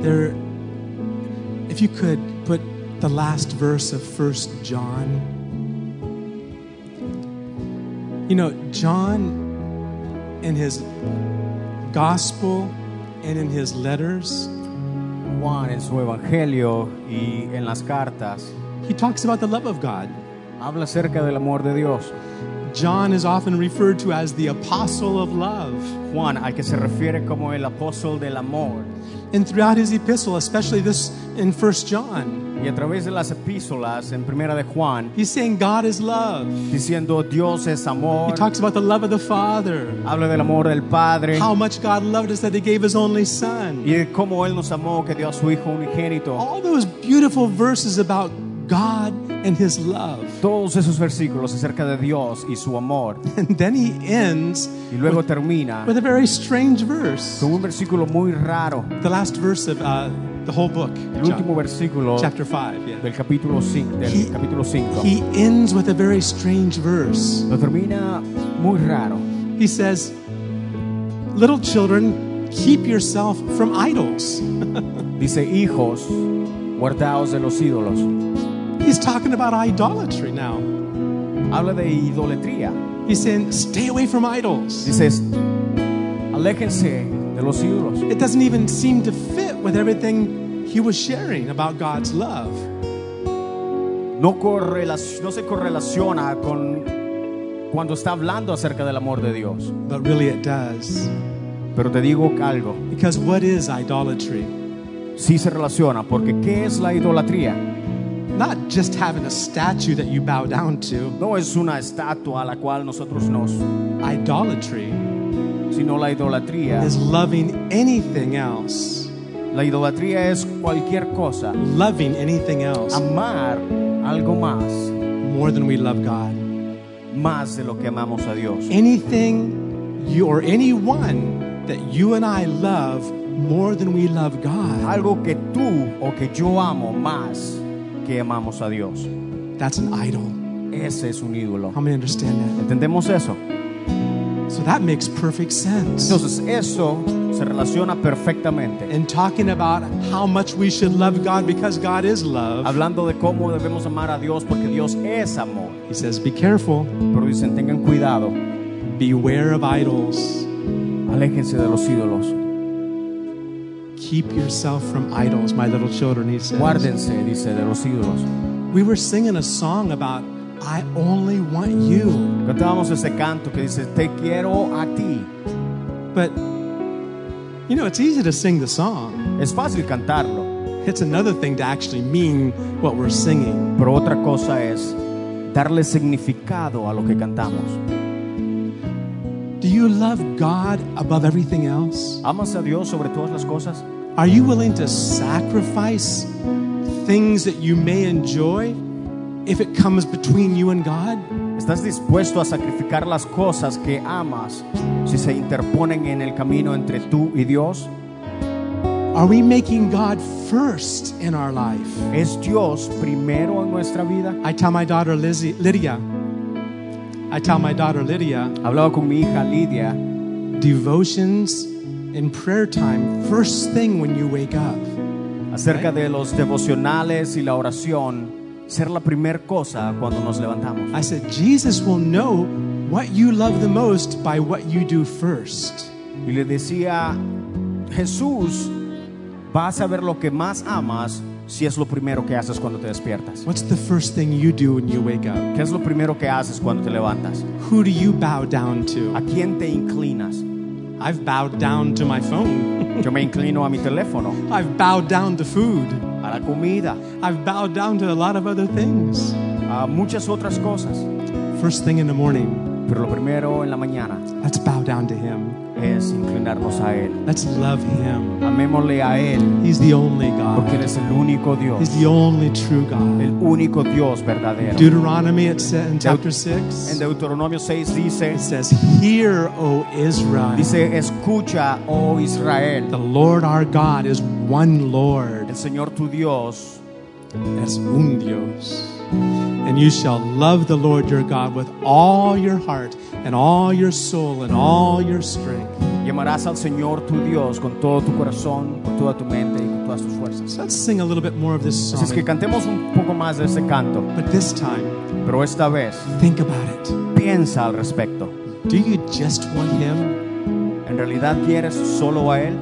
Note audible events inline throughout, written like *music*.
There, if you could put the last verse of First John. You know, John, in his gospel and in his letters, Juan en su evangelio y en las cartas he talks about the love of God. habla acerca del amor de Dios. John is often referred to as the apostle of love. Juan, al que se refiere como el apóstol del amor. And throughout his epistle, especially this in First John, Y a través de las epístolas en primera de Juan, he's saying God is love. diciendo Dios es amor, He talks about the love of the Father, habla del amor del Padre how much God loved us that he gave his only son. y de cómo Él nos amó, que dio a su Hijo unigénito. All those beautiful verses about God and his love. Todos esos versículos acerca de Dios y su amor. *laughs* And then he ends Y luego termina with a very strange verse. con un versículo muy raro. The last verse of uh, the whole book, El último John, versículo chapter 5. Yeah. del capítulo 5. Del He- capítulo 5. He ends with a very strange verse. Lo termina muy raro. He says, Little children, keep yourself from idols. *laughs* Dice, hijos, guardaos de los ídolos. He's talking about idolatry now. Habla de idolatría. He's saying, Stay away from idols. Dices, aléjense de los ídolos. It doesn't even seem to fit with everything he was sharing about God's love. No, correlac- no se correlaciona con cuando está hablando acerca del amor de Dios. But really, it does. Pero te digo algo, Because what is idolatry? sí se relaciona, porque ¿qué es la idolatría? Not just having a statue that you bow down to. No es una estatua a la cual nosotros nos, Idolatry sino la idolatría. is loving anything else, La idolatría es cualquier cosa, loving anything else amar algo más, more than we love God. más de lo que amamos a Dios. Anything you or anyone that you and I love more than we love God. Algo que tú o que yo amo más que amamos a Dios. That's an idol. Ese es un ídolo. How many understand that? ¿Entendemos eso? So that makes perfect sense. Entonces eso se relaciona perfectamente. And talking about how much we should love God because God is love, Hablando de cómo debemos amar a Dios porque Dios es amor. he says, Be careful, Pero dicen, tengan cuidado, beware of idols. aléjense de los ídolos. Keep yourself from idols, my little children, he says. Guárdense, dice, de los ídolos. We were singing a song about, I only want you. Cantábamos ese canto que dice, te quiero a ti. But, you know, it's easy to sing the song. Es fácil cantarlo, It's another thing to actually mean what we're singing. pero otra cosa es darle significado a lo que cantamos. Do you love God above everything else? ¿Amas a Dios sobre todas las cosas? Are you willing to sacrifice things that you may enjoy if it comes between you and God? ¿Estás dispuesto a sacrificar las cosas que amas si se interponen en el camino entre tú y Dios? Are we making God first in our life? ¿Es Dios primero en nuestra vida? I tell my daughter Lizzie, Lydia, I tell my daughter Lydia, Hablaba con mi hija Lidia devotions and prayer time first thing when you wake up. acerca de los devocionales y la oración, ser la primer cosa cuando nos levantamos. I said, Jesus will know what you love the most by what you do first. Y le decía, Jesús, vas a ver lo que más amas si es lo primero que haces cuando te despiertas. What's the first thing you do when you wake up? ¿Qué es lo primero que haces cuando te levantas? Who do you bow down to? ¿A quién te inclinas? I've bowed down to my phone. *laughs* Yo me inclino a mi teléfono, I've bowed down to food. a la comida, I've bowed down to a lot of other things. a muchas otras cosas. First thing in the morning, Pero lo primero en la mañana let's bow down to Him. Es inclinarnos a Él. Let's love Him. Amémosle a Él, He's the only God. porque Él es el único Dios, He's the only true God. el único Dios verdadero. Deuteronomy, it says in chapter En 6, Deuteronomio 6 dice, it says, Hear, O Israel. dice, escucha, oh Israel, The Lord our God is one Lord. el Señor tu Dios Es un Dios. And you shall love the Lord your God with all your heart and all your soul and all your strength. y amarás al Señor tu Dios con todo tu corazón, con toda tu mente y con todas tus fuerzas. So let's sing a little bit more of this song. Así es que cantemos un poco más de este canto, But this time, pero esta vez think about it. piensa al respecto. Do you just want Him? ¿En realidad quieres solo a Él?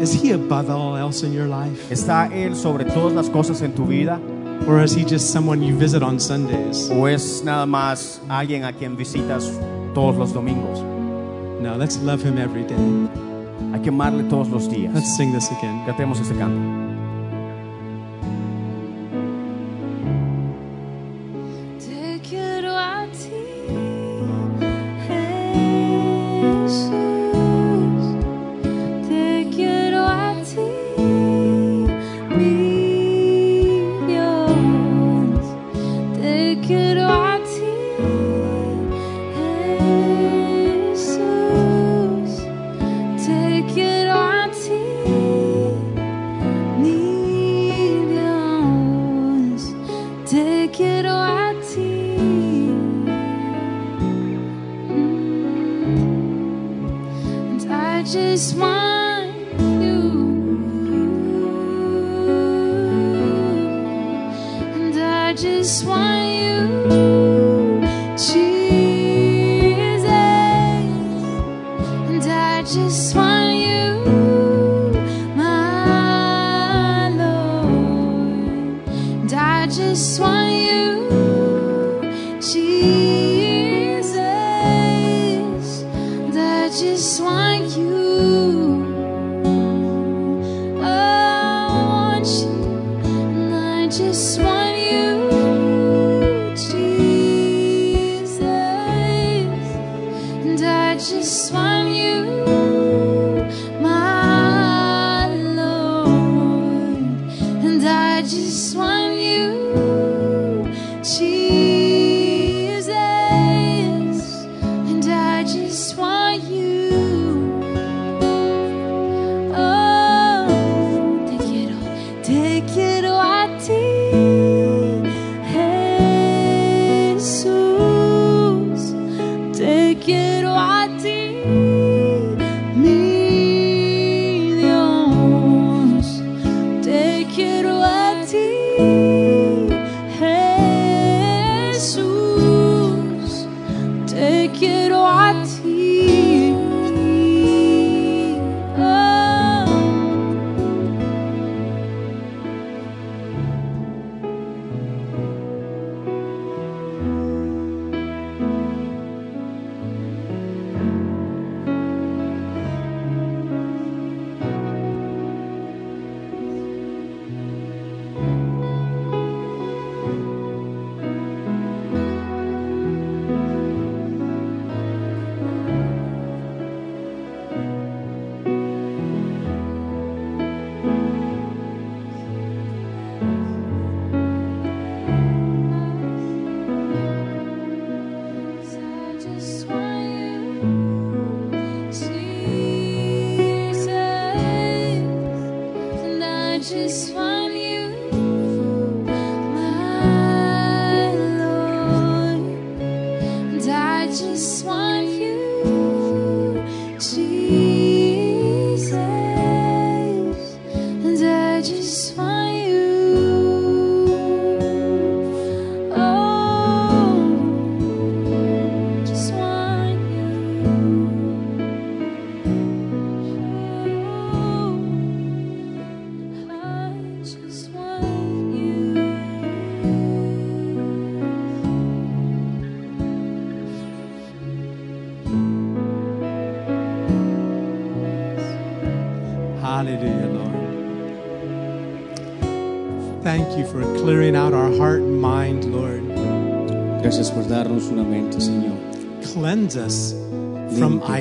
Is He above all else in your life? ¿Está Él sobre todas las cosas en tu vida? Or is He just someone you visit on Sundays? ¿O es nada más alguien a quien visitas todos los domingos? No, let's love Him every day. Hay que amarle todos los días. Let's sing this again. Cantemos este canto.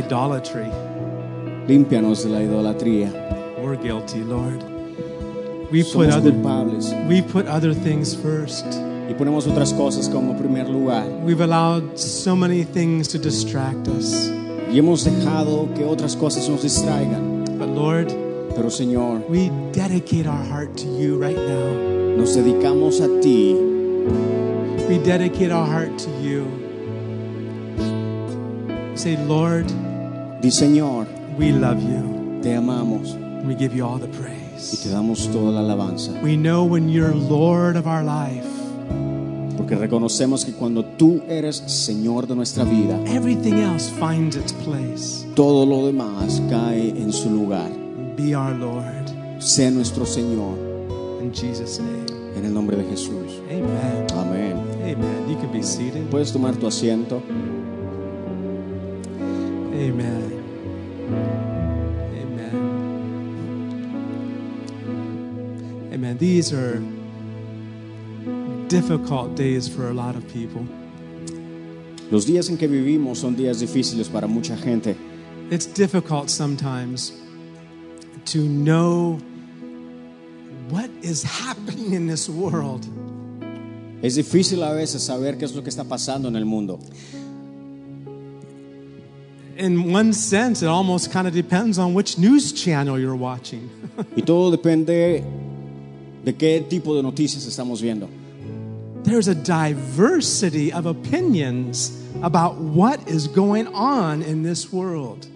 Idolatry. Límpianos de la idolatría. We're guilty, Lord. We put other culpables we put other things first. y ponemos otras cosas como primer lugar. We've allowed so many things to distract us. Y hemos dejado que otras cosas nos distraigan. But Lord, Pero Señor, we dedicate our heart to you right now. nos dedicamos a ti. We dedicate our heart to you. Say, Lord, Di Señor, we love you. te amamos We give you all the y te praise. damos toda la alabanza. We know when you're Lord of our life, Porque reconocemos que cuando tú eres Señor de nuestra vida, everything else finds its place. todo lo demás cae en su lugar. Be our Lord. Sé nuestro Señor In Jesus' name. en el nombre de Jesús. Amen. Amén. Amen. You can be seated. Puedes tomar tu asiento. Amen. Amen. Amen. These are difficult days for a lot of people. Los días en que vivimos son días difíciles para mucha gente. It's difficult sometimes to know what is happening in this world. Es difícil a veces saber qué es lo que está pasando en el mundo. In one sense, it almost kind of depends on which news channel you're watching. Y todo depende de qué tipo de noticias estamos viendo. There's a diversity of opinions about what is going on in this world.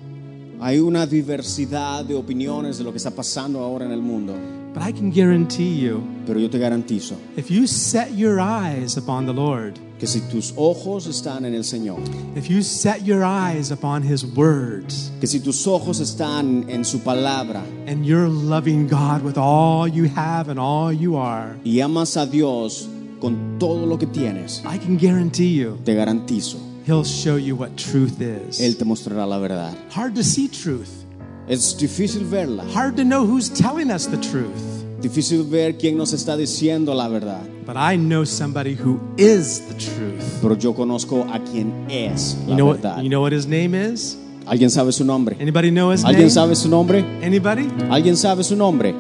Hay una diversidad de opiniones de lo que está pasando ahora en el mundo. But I can guarantee you, Pero yo te garantizo if you set your eyes upon the Lord, que si tus ojos están en el Señor, if you set your eyes upon His words, que si tus ojos están en su palabra and you're loving God with all you have and all you are, y amas a Dios con todo lo que tienes, I can guarantee you, te garantizo, He'll show you what truth is. Él te mostrará la verdad. Hard to see truth, Es difícil verla, hard to know who's telling us the truth. difícil ver quién nos está diciendo la verdad. But I know somebody who is the truth. Pero yo conozco a quien es You know verdad. what? You know what his name is? ¿Alguien sabe su nombre? Anybody know his ¿Alguien name? sabe su nombre? Anybody? ¿Alguien sabe su nombre?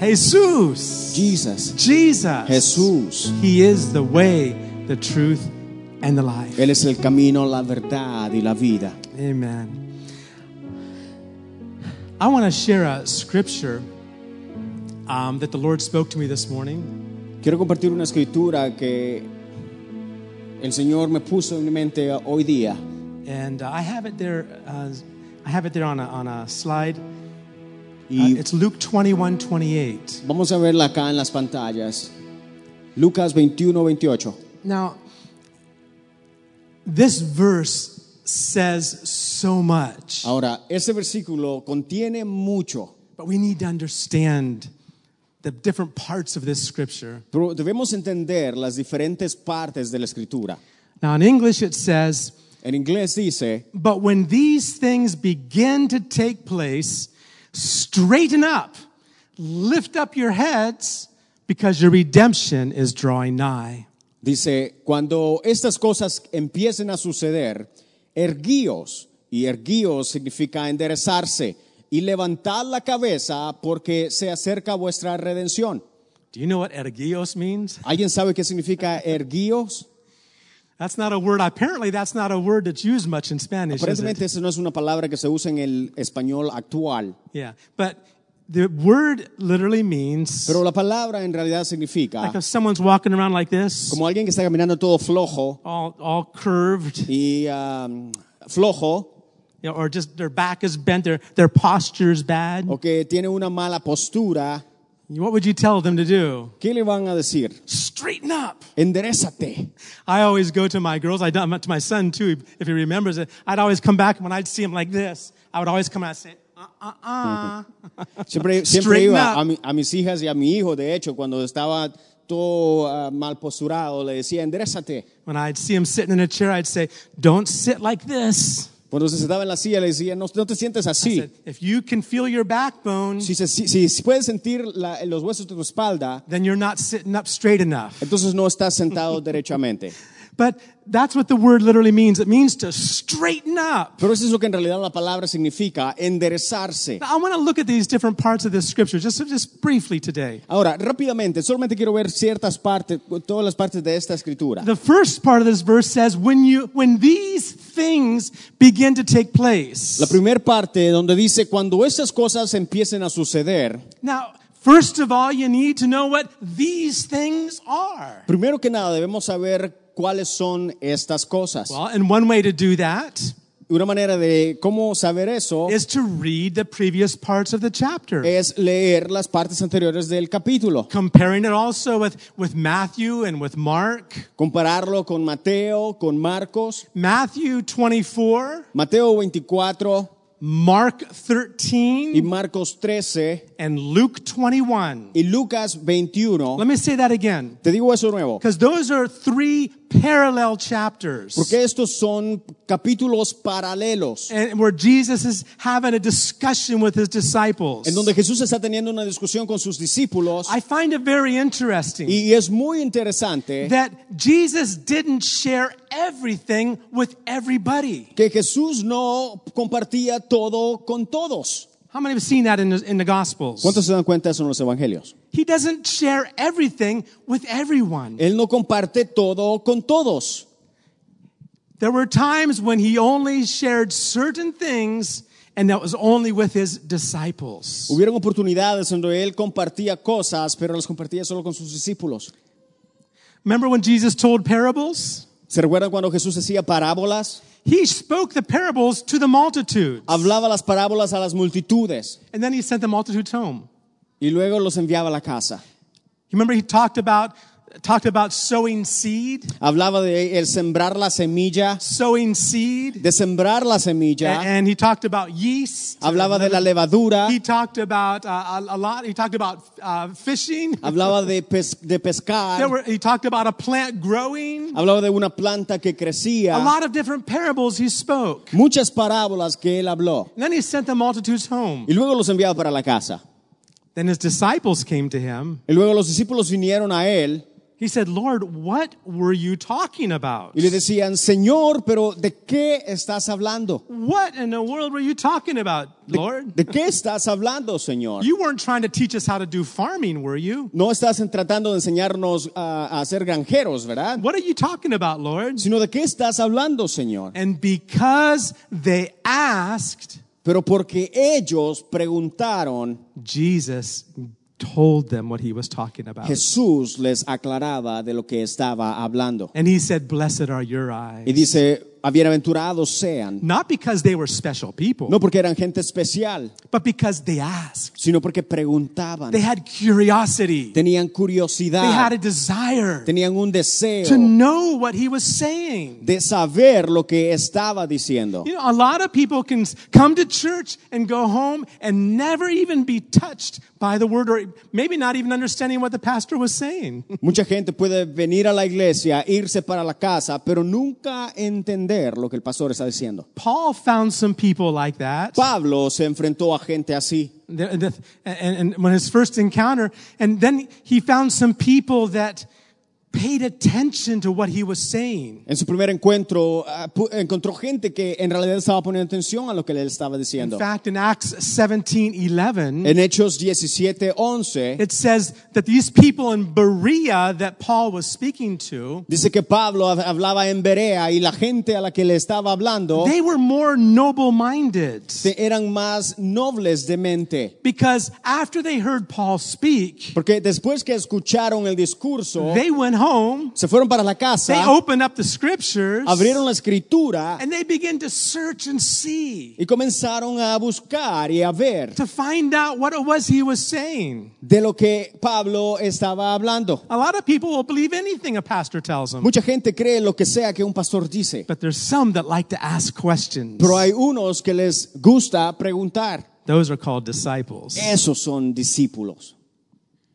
Jesus. Jesus. Jesus. Jesús. He is the way, the truth, and the life. Él es el camino, la verdad y la vida. Amen. I want to share a scripture um, that the Lord spoke to me this morning. Quiero compartir una escritura que el Señor me puso en mi mente hoy día. And uh, I have it there. Uh, I have it there on a, on a slide. Uh, it's Luke 21 28. vamos a verla acá en las pantallas. Lucas 21, 28. Now, this verse says so much, Ahora, ese versículo contiene mucho, but we need to understand the different parts of this scripture. pero debemos entender las diferentes partes de la escritura. Now, in English, it says, En inglés dice, But when these things begin to take place, straighten up, lift up your heads, because your redemption is drawing nigh. dice, cuando estas cosas empiecen a suceder, erguíos, y erguíos significa enderezarse, y levantad la cabeza porque se acerca vuestra redención. Do you know what ergios means? ¿Alguien sabe qué significa erguíos? That's not a word. Apparently, that's not a word that's used much in Spanish. Is Aparentemente esa no es una palabra que se usa en el español actual, Yeah, but the word literally means pero la palabra en realidad significa like if someone's walking around like this, como alguien que está caminando todo flojo all all curved, y um, flojo you know, or just their back is bent, their their posture's bad. o que tiene una mala postura, What would you tell them to do? ¿qué le van a decir? Straighten up. Enderezate. I always go to my girls. I do to my son too, if he remembers it. I'd always come back when I'd see him like this. I would always come out and say, uh, uh, uh. Siempre, siempre iba a, mi- a mis hijas y a mi hijo, de hecho, cuando estaba todo ah, mal posturado, le decía, enderezate. When I'd see him sitting in a chair, I'd say, don't sit like this. Cuando se sentaba en la silla, le decía, no, no te sientes así. said, if you can feel your backbone, Si, se- si- si- si puedes sentir la- los huesos de tu espalda, then you're not sitting up straight enough. entonces no estás sentado *laughs* derechamente. But that's what the word literally means. It means to straighten up. Pero eso es lo que en realidad la palabra significa, enderezarse. Now, I want to look at these different parts of this scripture just, just briefly today. Ahora, rápidamente, solamente quiero ver ciertas partes, todas las partes de esta escritura. The first part of this verse says, when you, when these things begin to take place. La primera parte donde dice, cuando estas cosas empiecen a suceder, Now, first of all, you need to know what these things are. primero que nada debemos saber cuáles son estas cosas. Well, and one way to do that una manera de cómo saber eso is to read the previous parts of the chapter. es leer las partes anteriores del capítulo, Comparing it also with, with Matthew and with Mark. compararlo con Mateo, con Marcos, Matthew 24, Mateo 24 Mark 13 y 13, Marcos 13 and Luke 21. y Lucas 21. Let me say that again. Te digo eso nuevo, Because those are three parallel chapters. porque estos son capítulos paralelos And where Jesus is having a discussion with his disciples. en donde Jesús está teniendo una discusión con sus discípulos I find it very interesting y es muy interesante that Jesus didn't share everything with everybody. que Jesús no compartía todo con todos. How many have seen that in the, in the Gospels? ¿Cuántos se dan cuenta de eso en los evangelios? He doesn't share everything with everyone. Él no comparte todo con todos. There were times when he only shared certain things, and that was only with his disciples. Hubieron oportunidades donde él compartía cosas, pero las compartía solo con sus discípulos. Remember when Jesus told parables? ¿Se recuerdan cuando Jesús hacía parábolas? He spoke the parables to the multitudes, Hablaba las parábolas a las multitudes and then he sent the multitudes home. y luego los enviaba a la casa. You remember he talked about talked about sowing seed, Hablaba de el sembrar la semilla, sowing seed, de sembrar la semilla. and he talked about yeast. Hablaba de la levadura. He talked about uh, a, lot. He talked about uh, fishing. Hablaba de, pes- de pescar. were, he talked about a plant growing. Hablaba de una planta que crecía. A lot of different parables he spoke. Muchas parábolas que él habló. And then he sent the multitudes home. Y luego los enviaba para la casa. Then his disciples came to him. Y luego los discípulos vinieron a él He said, Lord, what were you talking about? y le decían, Señor, pero ¿de qué estás hablando? What in the world were you talking about, Lord? ¿De qué estás hablando, Señor? You weren't trying to teach us how to do farming, were you? No estás tratando de enseñarnos a, a ser granjeros, ¿verdad? What are you talking about, Lord? Sino de qué estás hablando, Señor. And because they asked, Pero porque ellos preguntaron, Jesus told them what he was talking about. Jesús les aclaraba de lo que estaba hablando. And he said, Blessed are your eyes. Y dice, bienaventurados sean, Not because they were special people, no porque eran gente especial, but because they asked. sino porque preguntaban, They had curiosity. tenían They had curiosidad, a desire tenían un to deseo know what he was saying. de saber lo que estaba diciendo. You know, a lot of people can come to church and go home and never even be touched by the word or maybe not even understanding what the pastor was saying. *laughs* Mucha gente puede venir a la iglesia, irse para la casa, pero nunca entender lo que el pastor está diciendo. Paul found some people like that. Pablo se enfrentó a gente así. And, and when his first encounter, and then he found some people that paid attention to what he was saying. En su primer encuentro ah, encontró gente que en realidad estaba poniendo atención a lo que él estaba In diciendo. fact, in Acts 17 11, En Hechos 17, 11, it says that these people in Berea that Paul was speaking to, dice que Pablo hab- hablaba en Berea y la gente a la que le estaba hablando they were more noble minded. te- eran más nobles de mente. Because after they heard Paul speak, Porque después que escucharon el discurso, they went home, se fueron para la they casa, opened up the scriptures, abrieron la escritura and they began to search and see y comenzaron a buscar y a ver to find out what it was he was saying. de lo que Pablo estaba hablando. A lot of people will believe anything a pastor tells them, Mucha gente cree lo que sea que un pastor dice, but there's some that like to ask questions. pero hay unos que les gusta preguntar. Those are called disciples. Esos son discípulos.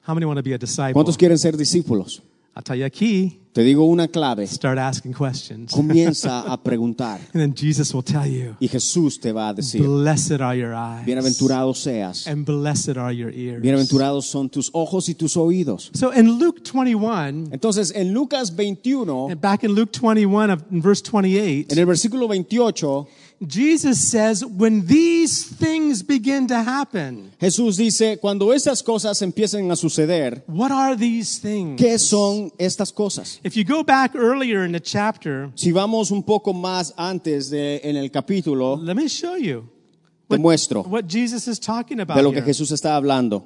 How many want to be a disciple? ¿Cuántos quieren ser discípulos? I'll tell you a key. Te digo una clave. Start asking questions. Comienza a *laughs* preguntar And then Jesus will tell you, y Jesús te va a decir, Blessed are your eyes. bienaventurado seas, And blessed are your ears. bienaventurados son tus ojos y tus oídos. So in Luke 21, Entonces, en Lucas 21, and back in Luke 21 of in verse 28, en el versículo 28, Jesus says, when these things begin to happen, Jesús dice, cuando estas cosas empiecen a suceder, what are these things? ¿qué son estas cosas? If you go back earlier in the chapter, Si vamos un poco más antes de en el capítulo, let me show you te muestro what Jesus is talking about de lo que here. Jesús está hablando.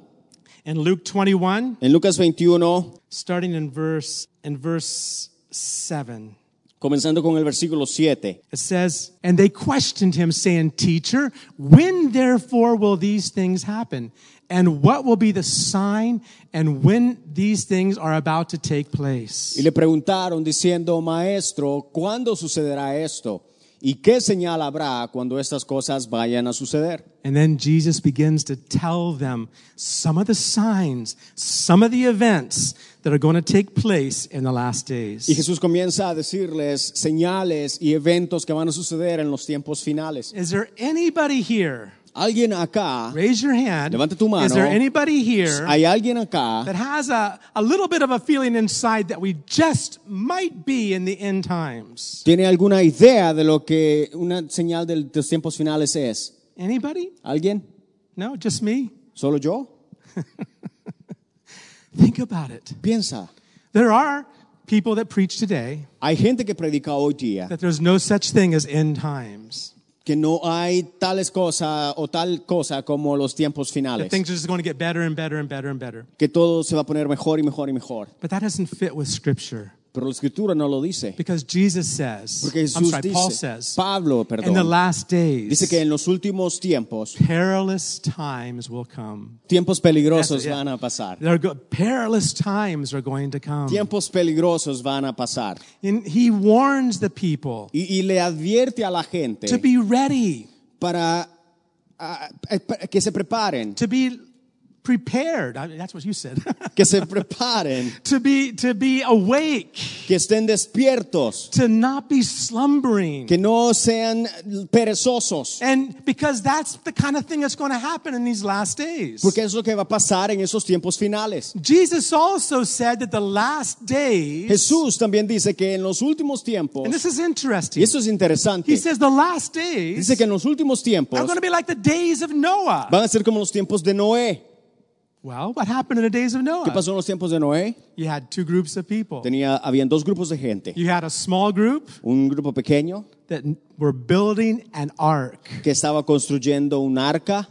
In Luke 21, En Lucas 21, starting in verse in verse 7. Comenzando con el versículo 7. It says, And they questioned him, saying, Teacher, when therefore will these things happen? And what will be the sign and when these things are about to take place? Y le preguntaron diciendo, Maestro, ¿cuándo sucederá esto? ¿Y qué señal habrá cuando estas cosas vayan a suceder? And then Jesus begins to tell them some of the signs, some of the events that are going to take place in the last Y days. Jesús comienza a decirles señales y eventos que van a suceder en los tiempos finales. Is there anybody here? Alguien acá, Raise your hand. Tu mano. Is there anybody here hay alguien acá that has a, a little bit of a feeling inside that we just might be in the end times? ¿Tiene alguna idea de lo que una señal del- de los tiempos finales es? Anybody? ¿Alguien? No, just me? ¿Solo yo? *laughs* Think about it. Piensa. There are people that preach today Hay gente que predica hoy día that there's no such thing as end times. que no hay tales cosas o tal cosa como los tiempos That finales. things are just going to get better and better and better and better. Que todo se va a poner mejor y mejor y mejor. But that doesn't fit with Scripture Pero la escritura no lo dice. because Jesus says, Porque I'm Jesús sorry, Paul says, Pablo, perdón, in the last days, dice que en los últimos tiempos, perilous times will come. tiempos peligrosos That's it, yeah. van a pasar. Perilous times are going to come. Tiempos peligrosos van a pasar. And he warns the people Y, y le advierte a la gente to be ready, para eh, que se preparen, to be prepared. I mean, that's what you said. *laughs* que se preparen, to be to be awake, que estén despiertos, to not be slumbering. que no sean perezosos, And because that's the kind of thing that's going to happen in these last days. porque es lo que va a pasar en esos tiempos finales. Jesus also said that the last days, Jesús también dice que en los últimos tiempos, and this is y interesting, esto es interesante, he says the last days dice que en los últimos tiempos are going to be like the days of Noah. van a ser como los tiempos de Noé. Well, what happened in the days of ¿Qué Noah? pasó en los tiempos de Noé? You had two groups of people. Tenía, habían dos grupos de gente. You had a small group Un grupo pequeño that were building an ark que estaba construyendo un arca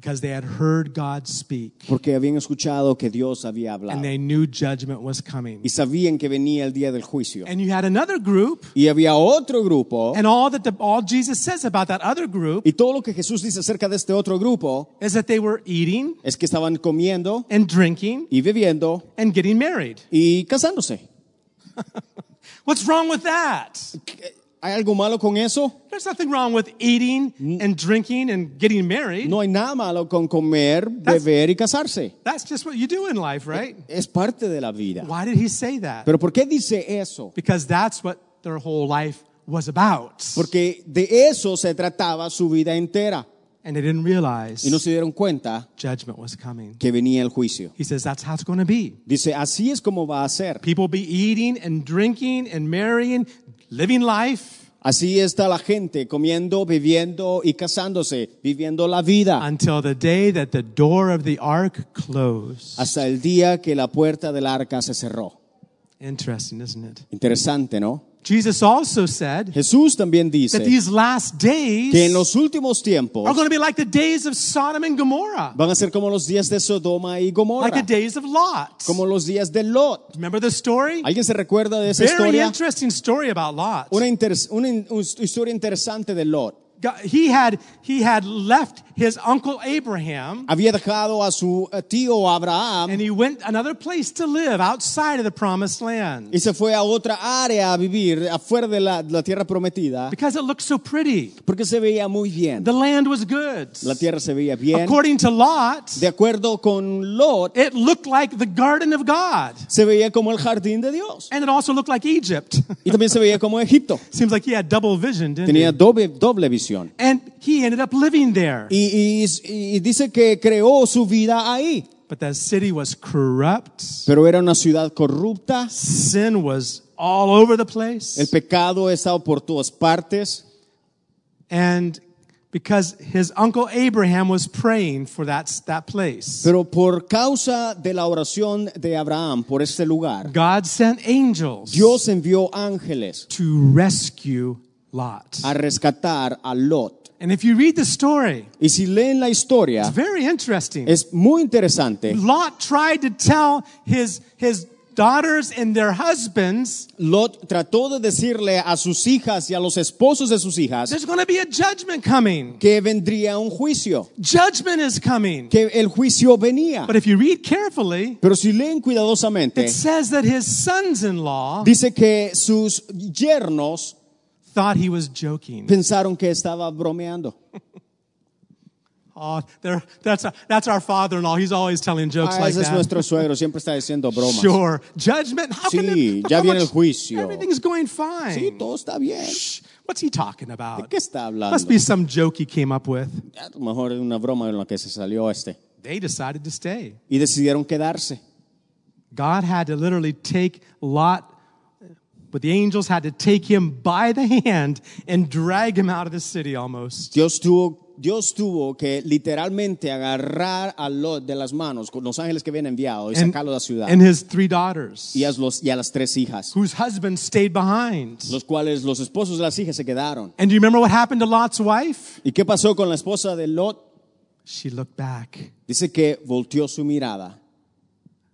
because they had heard God speak porque habían escuchado que Dios había hablado and they knew judgment was coming. y sabían que venía el día del juicio. And you had another group, Y había otro grupo and all that the, all Jesus says about that other group y todo lo que Jesús dice acerca de este otro grupo is that they were eating es que estaban comiendo and drinking y bebiendo and getting married. y casándose. *laughs* What's wrong with that? ¿Hay algo malo con eso? There's nothing wrong with eating and drinking and getting married. No hay nada malo con comer, beber y casarse. That's just what you do in life, right? Es parte de la vida. Why did he say that? Pero ¿por qué dice eso? Because that's what their whole life was about. Porque de eso se trataba su vida entera. And they didn't realize Y no se dieron cuenta judgment was coming. que venía el juicio. He says that's how it's going to be. Dice, así es como va a ser. People be eating and drinking and marrying, living life Así está la gente comiendo, bebiendo y casándose, viviendo la vida until the day that the door of the ark closed. hasta el día que la puerta del arca se cerró. Interesting, isn't it? Interesante, ¿no? Jesus also said Jesús también that dice these last days que en los últimos tiempos are going to be like the days of Sodom and Gomorrah, van a ser como los días de Sodoma y like the days of Lot. como los días de Lot. Remember the story? ¿Alguien se recuerda de esa Very historia? interesting story about Lot. Una, interes- una una historia interesante de Lot. God- He had he had left his uncle Abraham Había dejado a su eh, tío Abraham and he went another place to live outside of the promised land y se fue a otra área a vivir afuera de la, la tierra prometida because it looked so pretty. porque se veía muy bien. The land was good. La tierra se veía bien. According to Lot, De acuerdo con Lot, it looked like the garden of God. se veía como el jardín de Dios. And it also looked like Egypt. Y también se veía como Egipto. *laughs* Seems like he had double vision, didn't Tenía he? doble, doble visión. And he ended up living there. Y, y- y dice que creó su vida ahí. But that city was corrupt. Pero era una ciudad corrupta. Sin was all over the place. El pecado estaba por todas partes. And because his uncle Abraham was praying for that, that place, Pero por causa de la oración de Abraham por este lugar, God sent angels Dios envió ángeles to rescue Lot. a rescatar a Lot. And if you read the story, Y si leen la historia, it's very interesting. es muy interesante. Lot tried to tell his, his daughters and their husbands, Lot trató de decirle a sus hijas y a los esposos de sus hijas there's going to be a judgment coming. que vendría un juicio, Judgment is coming. que el juicio venía. But if you read carefully, Pero si leen cuidadosamente, it says that his sons in law dice que sus yernos thought he was joking. pensaron que estaba bromeando. *laughs* Oh, that's, our- that's our father in law. He's always telling jokes Ah, like ese es nuestro *laughs* suegro, siempre está diciendo bromas. Sure. Judgment? How can Sí, there- ya viene el juicio. Everything's going fine. Sí, todo está bien. Shh, What's he talking about? ¿De qué está hablando? Must be some joke he came up with. A lo mejor es una broma en la que se salió este. They decided to stay. Y decidieron quedarse. God had to literally take Lot, but the angels had to take him by the hand and drag him out of the city almost. Dios tuvo, Dios tuvo que literalmente agarrar a Lot de las manos con los ángeles que habían enviado y And, sacarlo de la ciudad. and his three daughters, y, a los, y a las tres hijas, whose husbands stayed behind. los cuales los esposos de las hijas se quedaron. And do you remember what happened to Lot's wife? ¿Y qué pasó con la esposa de Lot? She looked back Dice que volteó su mirada.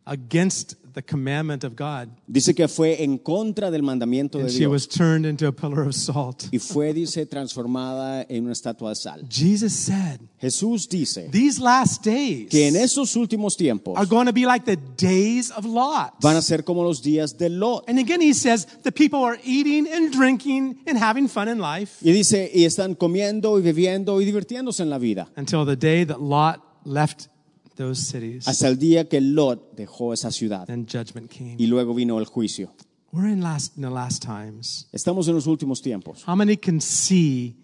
against the commandment of God, Dice que fue en contra del mandamiento de and she Dios. was turned into a pillar of salt. y fue, dice, transformada en una estatua de sal. Jesus said, Jesús dice These last days que en esos últimos tiempos are going to be like the days of Lot. van a ser como los días de Lot. And again, he says the people are eating and drinking and having fun in life Y dice, y están comiendo y bebiendo y divirtiéndose en la vida. until the day that Lot left those cities. Hasta el día que Lot dejó esa ciudad. Then judgment came. Y luego vino el juicio. We're in last in the last times. Estamos en los últimos tiempos. How many can see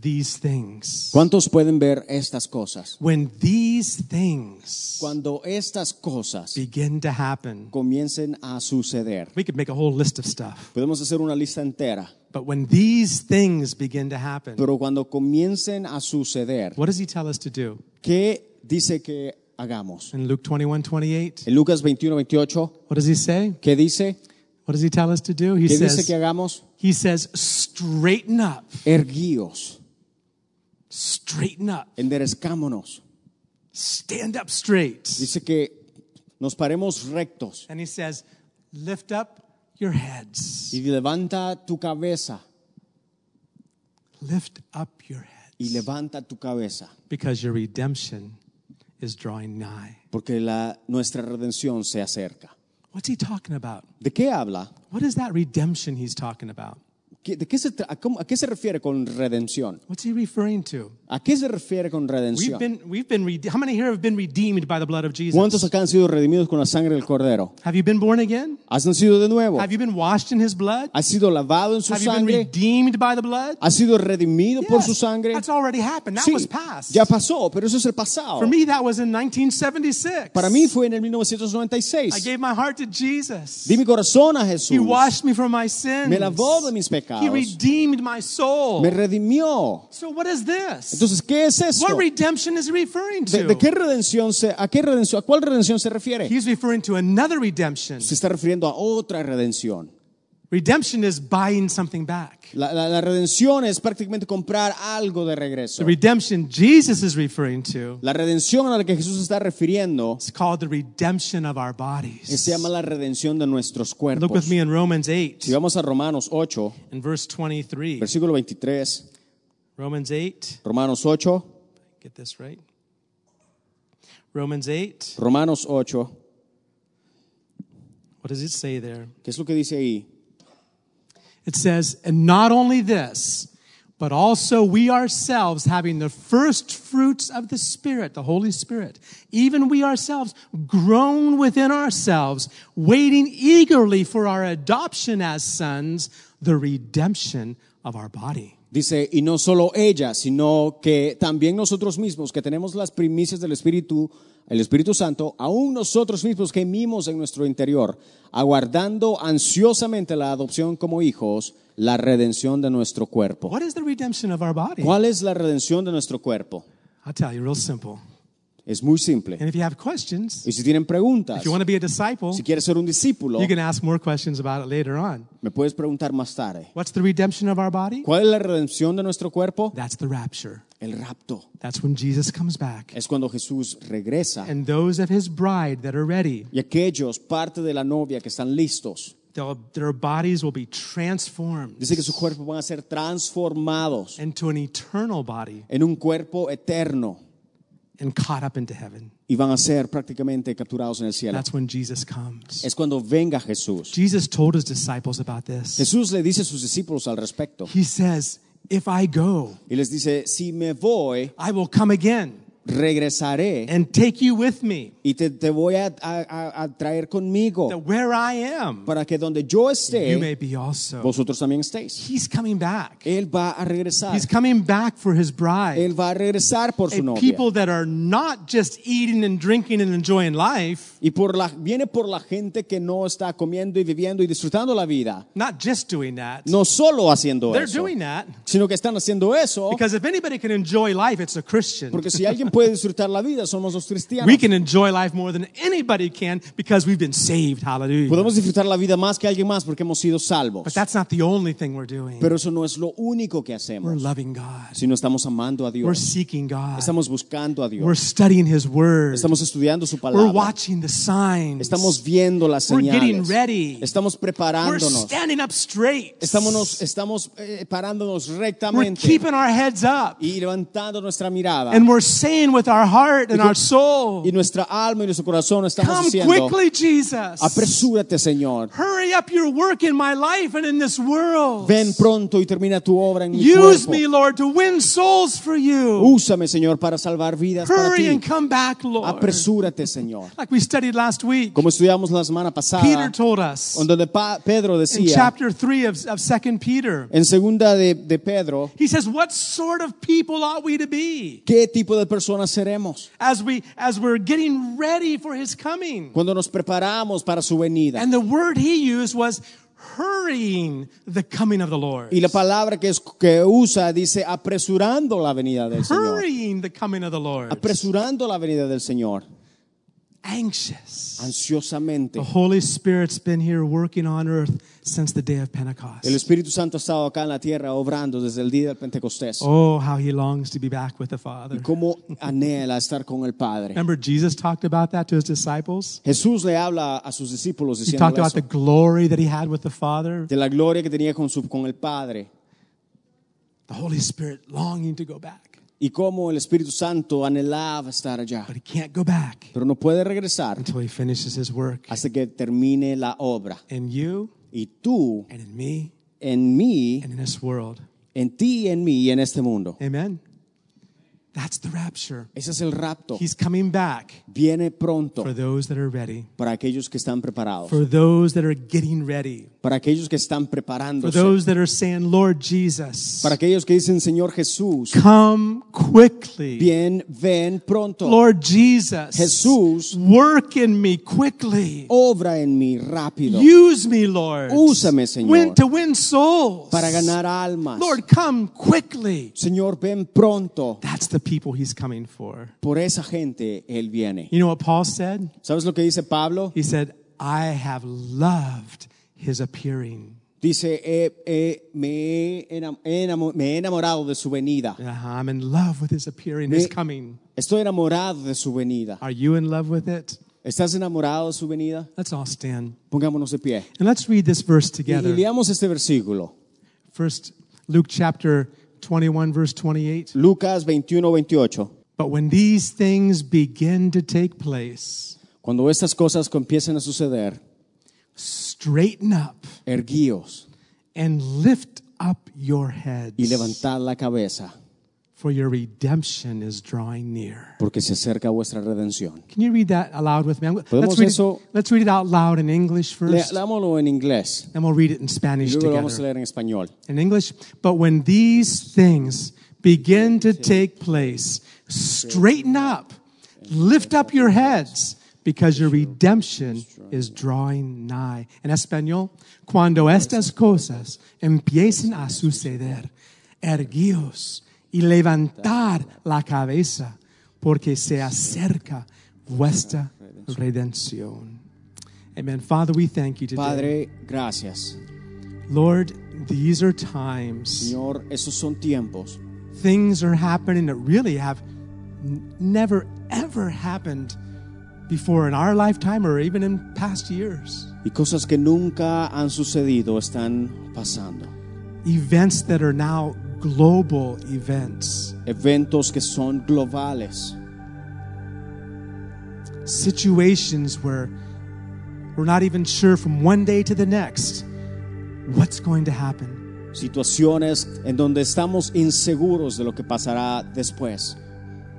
these things? ¿Cuántos pueden ver estas cosas? When these things Cuando estas cosas begin to happen, comiencen a suceder. we could make a whole list of stuff. Podemos hacer una lista entera. But when these things begin to happen, Pero cuando comiencen a suceder, what does he tell us to do? ¿qué dice que hagamos? In Luke 21, 28, En Lucas 21, 28, what does he say? ¿qué dice? What does he tell us to do? He ¿Qué dice says, que hagamos? he says, straighten up, Erguíos, straighten up, enderezcámonos. stand up straight. Dice que nos paremos rectos And he says, lift up your heads. y levanta tu cabeza Lift up your heads. y levanta tu cabeza, Because your redemption is drawing nigh. porque la, nuestra redención se acerca. What's he talking about? ¿De qué habla? What is that redemption he's talking about? ¿De qué se, a, cómo- a qué se refiere con redención? What's he referring to? ¿A qué se refiere con We've redención? been, we've been, rede- how many here have been redeemed by the blood of Jesus? ¿Cuántos acá han sido redimidos con la sangre del Cordero? Have you been born again? ¿Has nacido de nuevo? Have you been washed in his blood? ¿Has sido lavado en su Have you been sangre? redeemed by the blood? ¿Has sido redimido por Yes, su sangre? That's already happened. That Sí, was past. ya pasó, pero eso es el pasado. For me, that was in 1976. Para mí fue en el I 1996. gave my heart to Jesus. Di mi corazón a Jesús. He washed me from my sins. Me lavó de mis He pecados. redeemed my soul. Me redimió. So what is this? Entonces, ¿qué es esto? What redemption is he referring ¿De, to? de qué redención se, a qué redención, a cuál redención se refiere? He's referring to another redemption. Se está refiriendo a otra redención. Redemption is buying something back. La, la- la redención es prácticamente comprar algo de regreso. The redemption Jesus is referring to La redención a la que Jesús está refiriendo is called the redemption of our es- bodies. se llama la redención de nuestros Look cuerpos. with me in Romans 8 Si vamos a Romanos 8, in verse 23. versículo 23, Romans 8, Romanos 8, get this right. Romans 8, Romanos 8, what does it say there? ¿qué es lo que dice ahí? It says, and not only this, but also we ourselves having the first fruits of the Spirit, the Holy Spirit, even we ourselves grown within ourselves, waiting eagerly for our adoption as sons, the redemption of our body. Dice, y no solo ella, sino que también nosotros mismos, que tenemos las primicias del Espíritu, el Espíritu Santo, aún nosotros mismos gemimos en nuestro interior, aguardando ansiosamente la adopción como hijos, la redención de nuestro cuerpo. What is the redemption of our body? ¿Cuál es la redención de nuestro cuerpo? I'll tell you, real simple. Es muy simple. And if you have questions, Y si tienen preguntas, if you want to be a disciple, si quieres ser un discípulo, you can ask more questions about it later on. me puedes preguntar más tarde. What's the redemption of our body? ¿Cuál es la redención de nuestro cuerpo? That's the rapture. el rapto. That's when Jesus comes back. Es cuando Jesús regresa And those of his bride that are ready, y aquellos, parte de la novia que están listos, their bodies will be transformed dice que sus cuerpos van a ser transformados into an eternal body en un cuerpo eterno and caught up into heaven. y van a ser prácticamente capturados en el cielo. That's when Jesus comes. Es cuando venga Jesús. Jesus told his disciples about this. Jesús le dice a sus discípulos al respecto He says, If I go, y les dice, si me voy, I will come again regresaré and take you with me. y te, te voy a, a- a- traer conmigo That where I am, para que donde yo esté you may be also. vosotros también estéis. He's coming back. Él va a regresar. He's coming back for his bride. Él va a regresar por su novia. people that are not just eating and drinking and enjoying life, Y por la, viene por la gente que no está comiendo y viviendo y disfrutando la vida. not just doing that. No solo haciendo They're eso, doing that sino que están haciendo eso. because if anybody can enjoy life, it's a Christian. Porque si alguien puede disfrutar la vida, somos los cristianos. We can enjoy life more than anybody can because we've been saved. Hallelujah. Podemos disfrutar la vida más que alguien más porque hemos sido salvos. But that's not the only thing we're doing. Pero eso no es lo único que We're hacemos. loving God. Sino estamos amando a We're Dios. seeking God. Estamos buscando a We're Dios. studying His Word. Estamos estudiando su We're palabra. watching the signs. Estamos viendo las We're getting señales. ready. Estamos We're preparándonos. standing up straight. Estamos, estamos eh, parándonos We're rectamente keeping our heads up. y levantando nuestra mirada. And we're saying with our heart and our soul, Y nuestra alma y nuestro corazón estamos Come diciendo, quickly, Jesus. apresúrate Señor, Hurry up your work in my life and in this world. ven pronto y termina tu obra en mi Use cuerpo. me, Lord, to win souls for you. Úsame Señor para salvar vidas para Hurry and ti. come back, Lord. Apresúrate Señor. Like we studied last week, Como estudiamos la semana pasada, Peter told us donde Pedro in decía, chapter 3 of, of 2 Peter, en segunda de, de Pedro, he says, What sort of people ought we to be ¿qué tipo de personas seremos as, we, as we're getting ready for his coming? cuando nos preparamos para su venida? And the word he used was hurrying the coming of the Lord. Y la palabra que, es, que usa dice apresurando la venida del Señor. Hurrying the coming of the Lord. Apresurando la venida del Señor. Anxious. Ansiosamente. The Holy Spirit's been here working on earth since the day of Pentecost. El Espíritu Santo ha estado acá en la tierra obrando desde el día del Pentecostés. Oh, how he longs to be back with the Father. Y Cómo anhela estar con el Padre. Remember, Jesus talked about that to his disciples? Jesús le habla a sus discípulos He talked about eso, the glory that he had with the Father, de la gloria que tenía con, su, con el Padre the Holy Spirit longing to go back. Y cómo el Espíritu Santo anhelaba estar allá. But he can't go back Pero no puede regresar until he finishes his work hasta que termine la obra. in you Y tú, and in me en mí, and in this world. en ti, en mí y en este mundo. Amen. That's the rapture. Ese es el rapto. He's coming back Viene pronto for those that are ready, para aquellos que están preparados, for those that are getting ready, para aquellos que están for those that are saying, Lord Jesus, para aquellos que dicen, Señor Jesús, come quickly. bien, ven pronto. Lord Jesus, Jesús, work in me quickly. obra en mí rápido Use me, Lord. Úsame, Señor. Win, to win souls. para ganar almas. Lord, come quickly. Señor, ven pronto. That's the people he's coming for. Por esa gente Él viene. You know what Paul said? ¿Sabes lo que dice Pablo? He said, I have loved his appearing. Dice, eh, eh, me, he enamorado de su venida. Uh-huh, I'm in love with his appearing, Me- his coming. Estoy enamorado de su venida. Are you in love with it? ¿Estás enamorado de su venida? Let's all stand. Pongámonos de pie. And let's read this verse Y, y together. leamos este versículo. First, Luke chapter 21, verse 28. Lucas 21, 28. But when these things begin to take place, Cuando estas cosas empiecen a suceder, straighten up erguíos and lift up your heads. y levantad la cabeza, for your redemption is drawing near. porque se acerca vuestra redención. Can you read that aloud with me? Let's read, eso? it, let's read it out loud in English first, Leámoslo en inglés and we'll read it in y Spanish luego lo vamos a together. leer en español. In English, but when these things begin to take place, straighten up, lift up your heads, because your redemption is drawing nigh. En español, cuando estas cosas empiecen a suceder, erguíos y levantar la cabeza, porque se acerca vuestra redención. Amen. Father, we thank you today. Padre, gracias. Lord, these are times Señor, esos son tiempos things are happening that really have never ever happened before in our lifetime or even in past years. Y cosas que nunca han sucedido están pasando. Events that are now global events. Eventos que son globales. Situations where we're not even sure from one day to the next what's going to happen. Situaciones en donde estamos inseguros de lo que pasará después.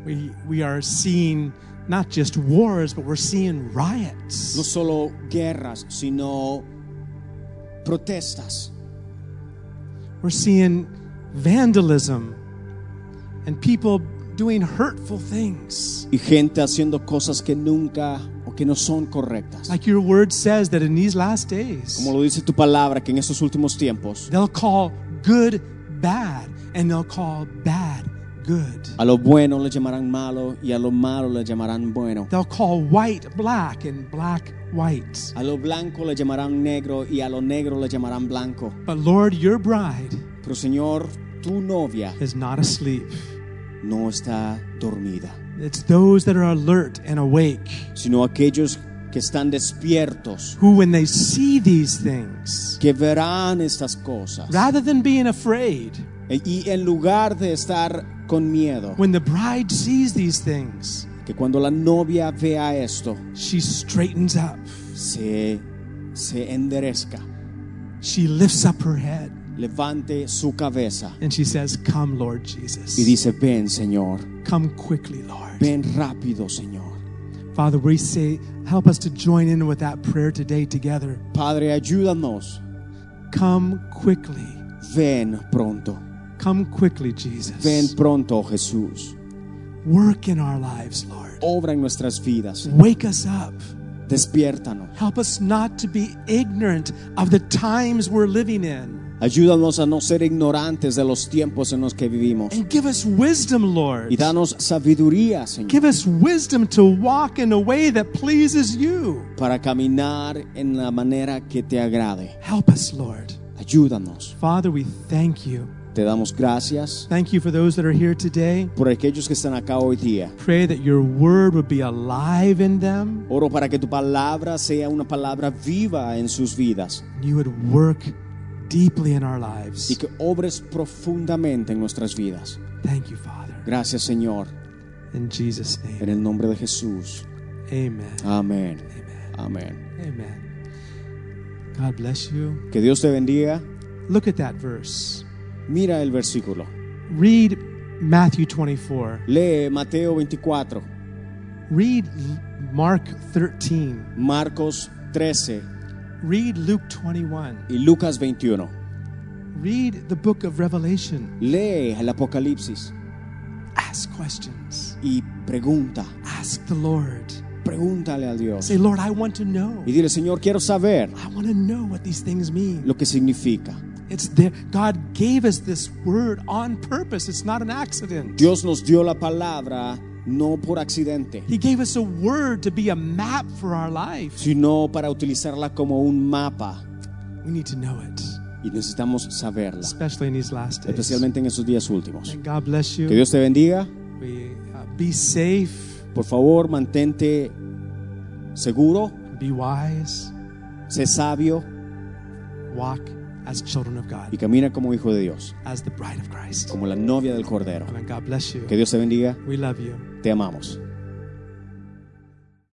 We, we are seeing not just wars, but we're seeing riots. No solo guerras, sino protestas. We're seeing vandalism and people doing hurtful things. Y gente haciendo cosas que nunca o que no son correctas. Like your word says that in these last days, Como lo dice tu palabra, que en estos últimos tiempos they'll call good bad and they'll call bad good. a lo bueno le llamarán malo y a lo malo le llamarán bueno. They'll call white black and black white. A lo blanco le llamarán negro y a lo negro le llamarán blanco. But Lord, your bride Pero Señor, tu novia is not asleep. no está dormida, It's those that are alert and awake sino aquellos que están despiertos, who, when they see these things, que verán estas cosas. rather than being afraid, Y en lugar de estar con miedo, when the bride sees these things, que cuando la novia vea esto, she straightens up. se, se enderezca, She lifts up her head levante su cabeza and she says, Come, Lord y Jesus. dice, ven Señor, Come quickly, Lord. ven rápido Señor. Father, we say, help us to join in with that prayer today together. Padre, ayúdanos, Come quickly. ven pronto, Come quickly, Jesus. ven pronto Jesús. Work in our lives, Lord. Obra en nuestras vidas, Wake us up. despiértanos. Help us not to be ignorant of the times we're living in. Ayúdanos a no ser ignorantes de los tiempos en los que vivimos. And give us wisdom, Lord. Y danos sabiduría, Señor, Give us wisdom to walk in a way that pleases you. para caminar en la manera que te agrade. Help us, Lord. Ayúdanos. Father, we thank you. Te damos gracias Thank you for those that are here today. por aquellos que están acá hoy día. Pray that your word would be alive in them. Oro para que tu palabra sea una palabra viva en sus vidas You would work deeply in our y lives. que obres profundamente en nuestras vidas. Thank you, Father. Gracias, Señor, In Jesus' en name. el nombre de Jesús. Amen. Amén. Amén. Amen. God bless you. Que Dios te bendiga. Look at that verse. Mira el versículo. Read Matthew 24. Lee Mateo 24, Read Mark 13. Marcos 13 Read Luke 21. y Lucas 21. Read the book of Revelation. Lee el Apocalipsis Ask questions. y pregunta. Ask the Lord. Pregúntale a Dios. Say, Lord, I want to know. Y dile, Señor, quiero saber I want to know what these things mean. lo que significa. It's there. God gave us this word on purpose. It's not an accident. Dios nos dio la palabra no por accidente, He gave us a word to be a map for our life. sino para utilizarla como un mapa. We need to know it, Y necesitamos saberla, especially in these last days. especialmente en estos días últimos. And God bless you. Que Dios te bendiga. We, uh, be safe, Por favor, mantente seguro, be wise, sé sabio walk as children of God, y camina como hijo de Dios, as the bride of Christ. como la novia del Cordero. Amen. God bless you. Que Dios te bendiga. We love you. Te amamos.